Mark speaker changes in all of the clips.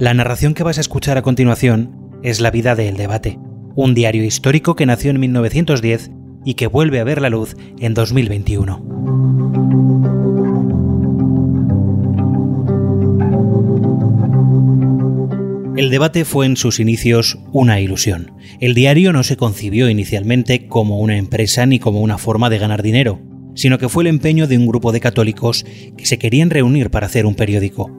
Speaker 1: La narración que vas a escuchar a continuación es La vida del debate, un diario histórico que nació en 1910 y que vuelve a ver la luz en 2021. El debate fue en sus inicios una ilusión. El diario no se concibió inicialmente como una empresa ni como una forma de ganar dinero, sino que fue el empeño de un grupo de católicos que se querían reunir para hacer un periódico.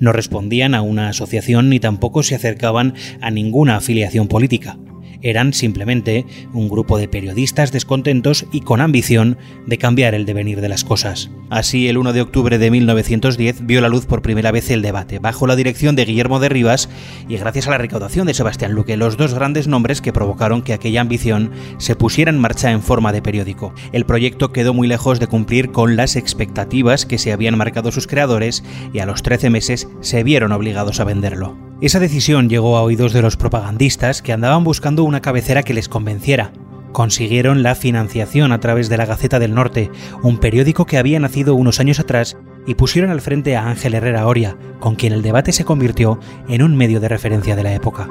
Speaker 1: No respondían a una asociación ni tampoco se acercaban a ninguna afiliación política eran simplemente un grupo de periodistas descontentos y con ambición de cambiar el devenir de las cosas. Así, el 1 de octubre de 1910 vio la luz por primera vez el debate, bajo la dirección de Guillermo de Rivas y gracias a la recaudación de Sebastián Luque, los dos grandes nombres que provocaron que aquella ambición se pusiera en marcha en forma de periódico. El proyecto quedó muy lejos de cumplir con las expectativas que se habían marcado sus creadores y a los 13 meses se vieron obligados a venderlo. Esa decisión llegó a oídos de los propagandistas que andaban buscando una cabecera que les convenciera. Consiguieron la financiación a través de la Gaceta del Norte, un periódico que había nacido unos años atrás, y pusieron al frente a Ángel Herrera Oria, con quien el debate se convirtió en un medio de referencia de la época.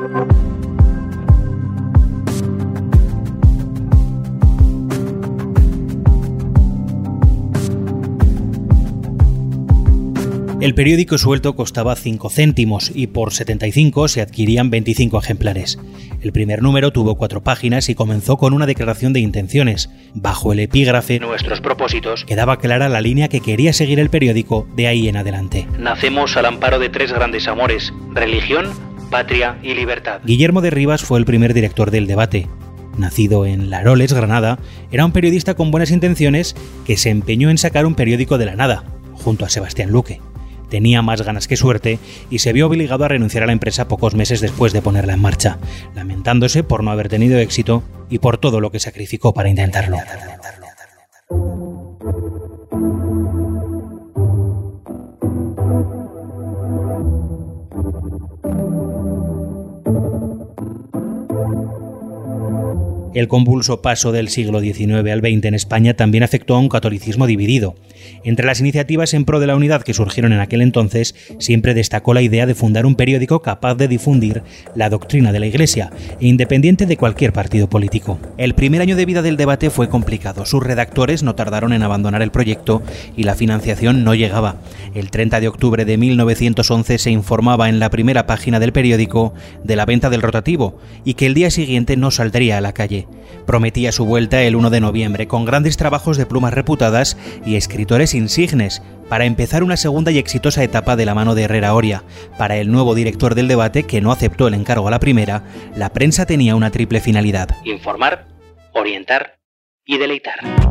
Speaker 1: El periódico suelto costaba 5 céntimos y por 75 se adquirían 25 ejemplares. El primer número tuvo cuatro páginas y comenzó con una declaración de intenciones. Bajo el epígrafe Nuestros propósitos quedaba clara la línea que quería seguir el periódico de ahí en adelante. Nacemos al amparo de tres grandes amores, religión, patria y libertad. Guillermo de Rivas fue el primer director del debate. Nacido en Laroles, Granada, era un periodista con buenas intenciones que se empeñó en sacar un periódico de la nada, junto a Sebastián Luque tenía más ganas que suerte y se vio obligado a renunciar a la empresa pocos meses después de ponerla en marcha, lamentándose por no haber tenido éxito y por todo lo que sacrificó para intentarlo. El convulso paso del siglo XIX al XX en España también afectó a un catolicismo dividido. Entre las iniciativas en pro de la unidad que surgieron en aquel entonces, siempre destacó la idea de fundar un periódico capaz de difundir la doctrina de la Iglesia, e independiente de cualquier partido político. El primer año de vida del debate fue complicado. Sus redactores no tardaron en abandonar el proyecto y la financiación no llegaba. El 30 de octubre de 1911 se informaba en la primera página del periódico de la venta del rotativo y que el día siguiente no saldría a la calle. Prometía su vuelta el 1 de noviembre con grandes trabajos de plumas reputadas y escritores insignes para empezar una segunda y exitosa etapa de la mano de Herrera Oria. Para el nuevo director del debate, que no aceptó el encargo a la primera, la prensa tenía una triple finalidad. Informar, orientar y deleitar.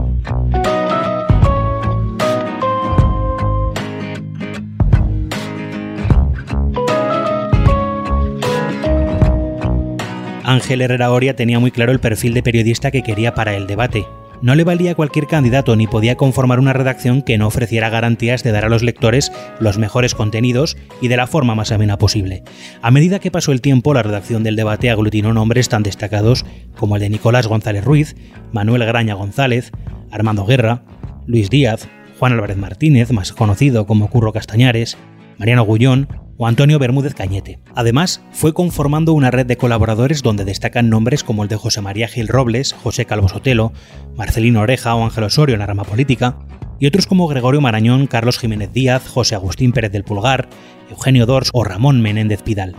Speaker 1: Ángel Herrera Oria tenía muy claro el perfil de periodista que quería para el debate. No le valía cualquier candidato ni podía conformar una redacción que no ofreciera garantías de dar a los lectores los mejores contenidos y de la forma más amena posible. A medida que pasó el tiempo, la redacción del debate aglutinó nombres tan destacados como el de Nicolás González Ruiz, Manuel Graña González, Armando Guerra, Luis Díaz, Juan Álvarez Martínez, más conocido como Curro Castañares, Mariano Gullón o Antonio Bermúdez Cañete. Además, fue conformando una red de colaboradores donde destacan nombres como el de José María Gil Robles, José Calvo Sotelo, Marcelino Oreja o Ángel Osorio en la rama política, y otros como Gregorio Marañón, Carlos Jiménez Díaz, José Agustín Pérez del Pulgar, Eugenio Dors o Ramón Menéndez Pidal.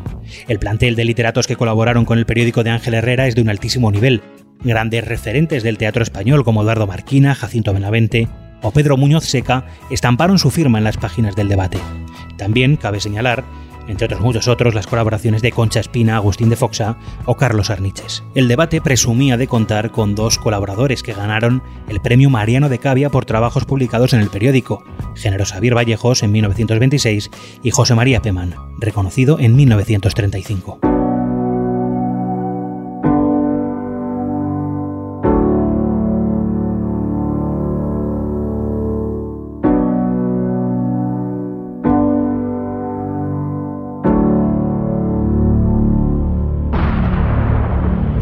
Speaker 1: El plantel de literatos que colaboraron con el periódico de Ángel Herrera es de un altísimo nivel. Grandes referentes del teatro español como Eduardo Marquina, Jacinto Benavente, o Pedro Muñoz Seca estamparon su firma en las páginas del debate. También cabe señalar, entre otros muchos otros, las colaboraciones de Concha Espina, Agustín de Foxa o Carlos Arniches. El debate presumía de contar con dos colaboradores que ganaron el premio Mariano de Cavia por trabajos publicados en el periódico, Género Xavier Vallejos en 1926 y José María Pemán, reconocido en 1935.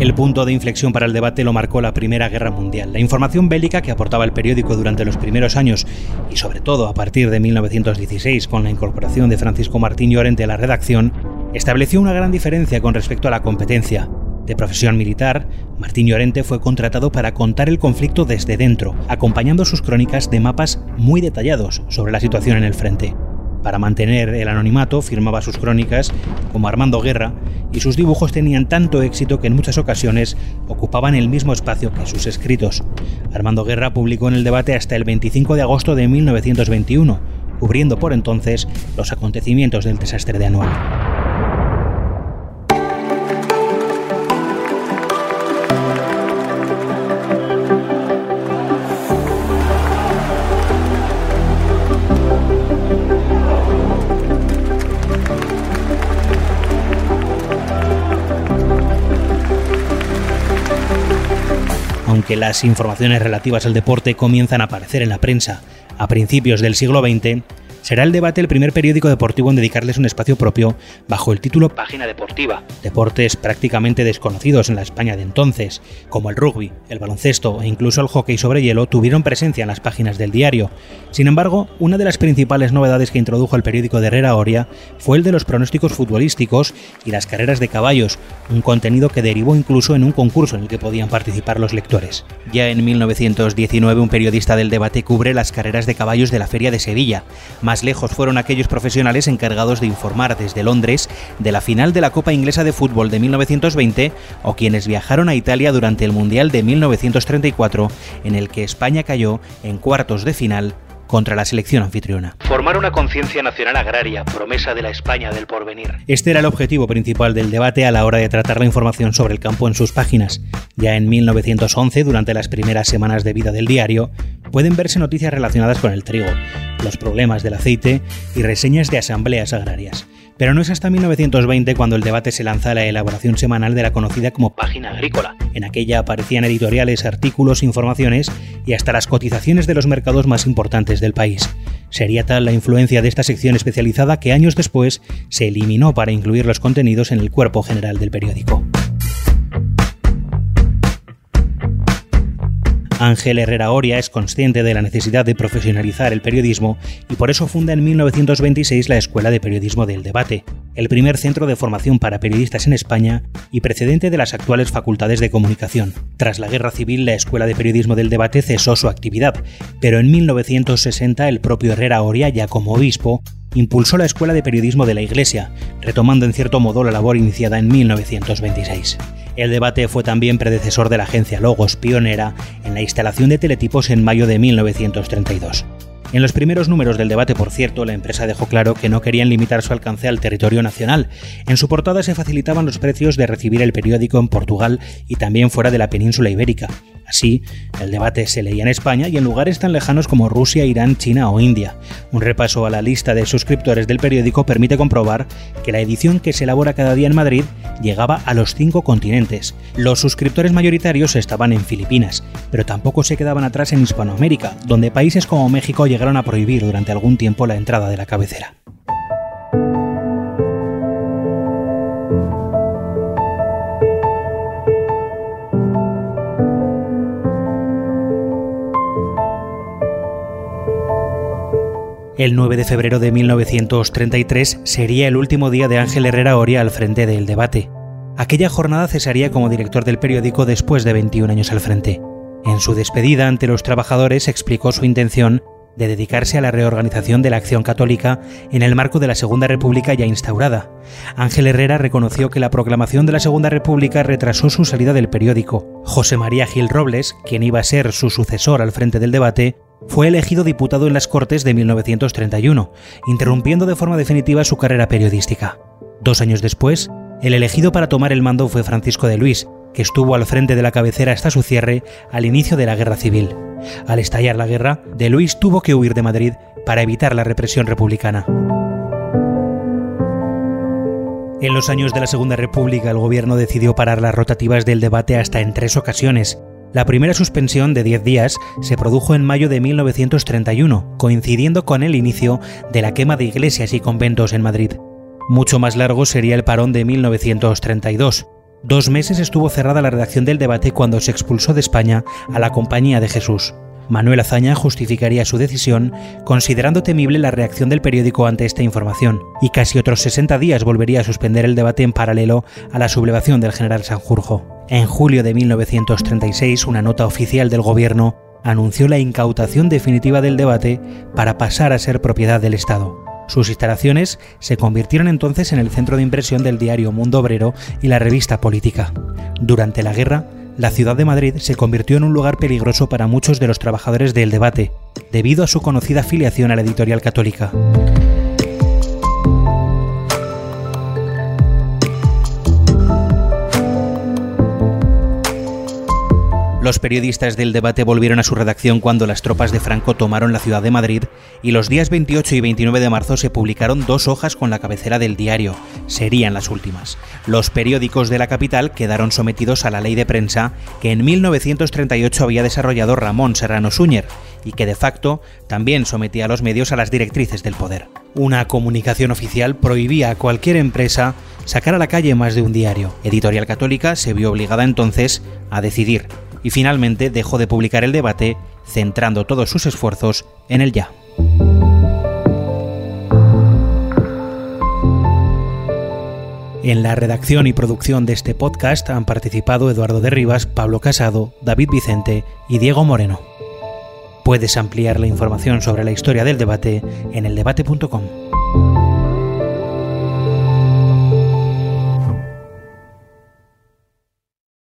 Speaker 1: El punto de inflexión para el debate lo marcó la Primera Guerra Mundial. La información bélica que aportaba el periódico durante los primeros años y sobre todo a partir de 1916 con la incorporación de Francisco Martín Llorente a la redacción Estableció una gran diferencia con respecto a la competencia. De profesión militar, Martín Llorente fue contratado para contar el conflicto desde dentro, acompañando sus crónicas de mapas muy detallados sobre la situación en el frente. Para mantener el anonimato firmaba sus crónicas como Armando Guerra y sus dibujos tenían tanto éxito que en muchas ocasiones ocupaban el mismo espacio que sus escritos. Armando Guerra publicó en el debate hasta el 25 de agosto de 1921, cubriendo por entonces los acontecimientos del desastre de Anual. Aunque las informaciones relativas al deporte comienzan a aparecer en la prensa. A principios del siglo XX, será el debate el primer periódico deportivo en dedicarles un espacio propio bajo el título Página Deportiva. Deportes prácticamente desconocidos en la España de entonces, como el rugby, el baloncesto e incluso el hockey sobre hielo, tuvieron presencia en las páginas del diario. Sin embargo, una de las principales novedades que introdujo el periódico de Herrera Oria fue el de los pronósticos futbolísticos y las carreras de caballos, un contenido que derivó incluso en un concurso en el que podían participar los lectores. Ya en 1919 un periodista del debate cubre las carreras de caballos de la Feria de Sevilla, lejos fueron aquellos profesionales encargados de informar desde Londres de la final de la Copa Inglesa de Fútbol de 1920 o quienes viajaron a Italia durante el Mundial de 1934 en el que España cayó en cuartos de final contra la selección anfitriona. Formar una conciencia nacional agraria, promesa de la España del porvenir. Este era el objetivo principal del debate a la hora de tratar la información sobre el campo en sus páginas. Ya en 1911, durante las primeras semanas de vida del diario, pueden verse noticias relacionadas con el trigo, los problemas del aceite y reseñas de asambleas agrarias. Pero no es hasta 1920 cuando el debate se lanza a la elaboración semanal de la conocida como Página Agrícola. En aquella aparecían editoriales, artículos, informaciones y hasta las cotizaciones de los mercados más importantes del país. Sería tal la influencia de esta sección especializada que años después se eliminó para incluir los contenidos en el cuerpo general del periódico. Ángel Herrera Oria es consciente de la necesidad de profesionalizar el periodismo y por eso funda en 1926 la Escuela de Periodismo del Debate, el primer centro de formación para periodistas en España y precedente de las actuales facultades de comunicación. Tras la Guerra Civil, la Escuela de Periodismo del Debate cesó su actividad, pero en 1960 el propio Herrera Oria, ya como obispo, impulsó la Escuela de Periodismo de la Iglesia, retomando en cierto modo la labor iniciada en 1926. El debate fue también predecesor de la agencia Logos, pionera en la instalación de teletipos en mayo de 1932. En los primeros números del debate, por cierto, la empresa dejó claro que no querían limitar su alcance al territorio nacional. En su portada se facilitaban los precios de recibir el periódico en Portugal y también fuera de la península ibérica. Así, el debate se leía en España y en lugares tan lejanos como Rusia, Irán, China o India. Un repaso a la lista de suscriptores del periódico permite comprobar que la edición que se elabora cada día en Madrid llegaba a los cinco continentes. Los suscriptores mayoritarios estaban en Filipinas, pero tampoco se quedaban atrás en Hispanoamérica, donde países como México llegaron a prohibir durante algún tiempo la entrada de la cabecera. El 9 de febrero de 1933 sería el último día de Ángel Herrera Oria al frente del debate. Aquella jornada cesaría como director del periódico después de 21 años al frente. En su despedida ante los trabajadores explicó su intención de dedicarse a la reorganización de la acción católica en el marco de la Segunda República ya instaurada. Ángel Herrera reconoció que la proclamación de la Segunda República retrasó su salida del periódico. José María Gil Robles, quien iba a ser su sucesor al frente del debate, fue elegido diputado en las Cortes de 1931, interrumpiendo de forma definitiva su carrera periodística. Dos años después, el elegido para tomar el mando fue Francisco de Luis, que estuvo al frente de la cabecera hasta su cierre al inicio de la Guerra Civil. Al estallar la guerra, de Luis tuvo que huir de Madrid para evitar la represión republicana. En los años de la Segunda República el gobierno decidió parar las rotativas del debate hasta en tres ocasiones, la primera suspensión de 10 días se produjo en mayo de 1931, coincidiendo con el inicio de la quema de iglesias y conventos en Madrid. Mucho más largo sería el parón de 1932. Dos meses estuvo cerrada la redacción del debate cuando se expulsó de España a la Compañía de Jesús. Manuel Azaña justificaría su decisión considerando temible la reacción del periódico ante esta información, y casi otros 60 días volvería a suspender el debate en paralelo a la sublevación del general Sanjurjo. En julio de 1936, una nota oficial del gobierno anunció la incautación definitiva del debate para pasar a ser propiedad del Estado. Sus instalaciones se convirtieron entonces en el centro de impresión del diario Mundo Obrero y la revista Política. Durante la guerra, la ciudad de Madrid se convirtió en un lugar peligroso para muchos de los trabajadores del debate, debido a su conocida afiliación a la editorial católica. Los periodistas del debate volvieron a su redacción cuando las tropas de Franco tomaron la ciudad de Madrid y los días 28 y 29 de marzo se publicaron dos hojas con la cabecera del diario. Serían las últimas. Los periódicos de la capital quedaron sometidos a la ley de prensa que en 1938 había desarrollado Ramón Serrano Súñer y que de facto también sometía a los medios a las directrices del poder. Una comunicación oficial prohibía a cualquier empresa sacar a la calle más de un diario. Editorial Católica se vio obligada entonces a decidir y finalmente dejó de publicar el debate, centrando todos sus esfuerzos en el ya. En la redacción y producción de este podcast han participado Eduardo de Rivas, Pablo Casado, David Vicente y Diego Moreno. Puedes ampliar la información sobre la historia del debate en eldebate.com.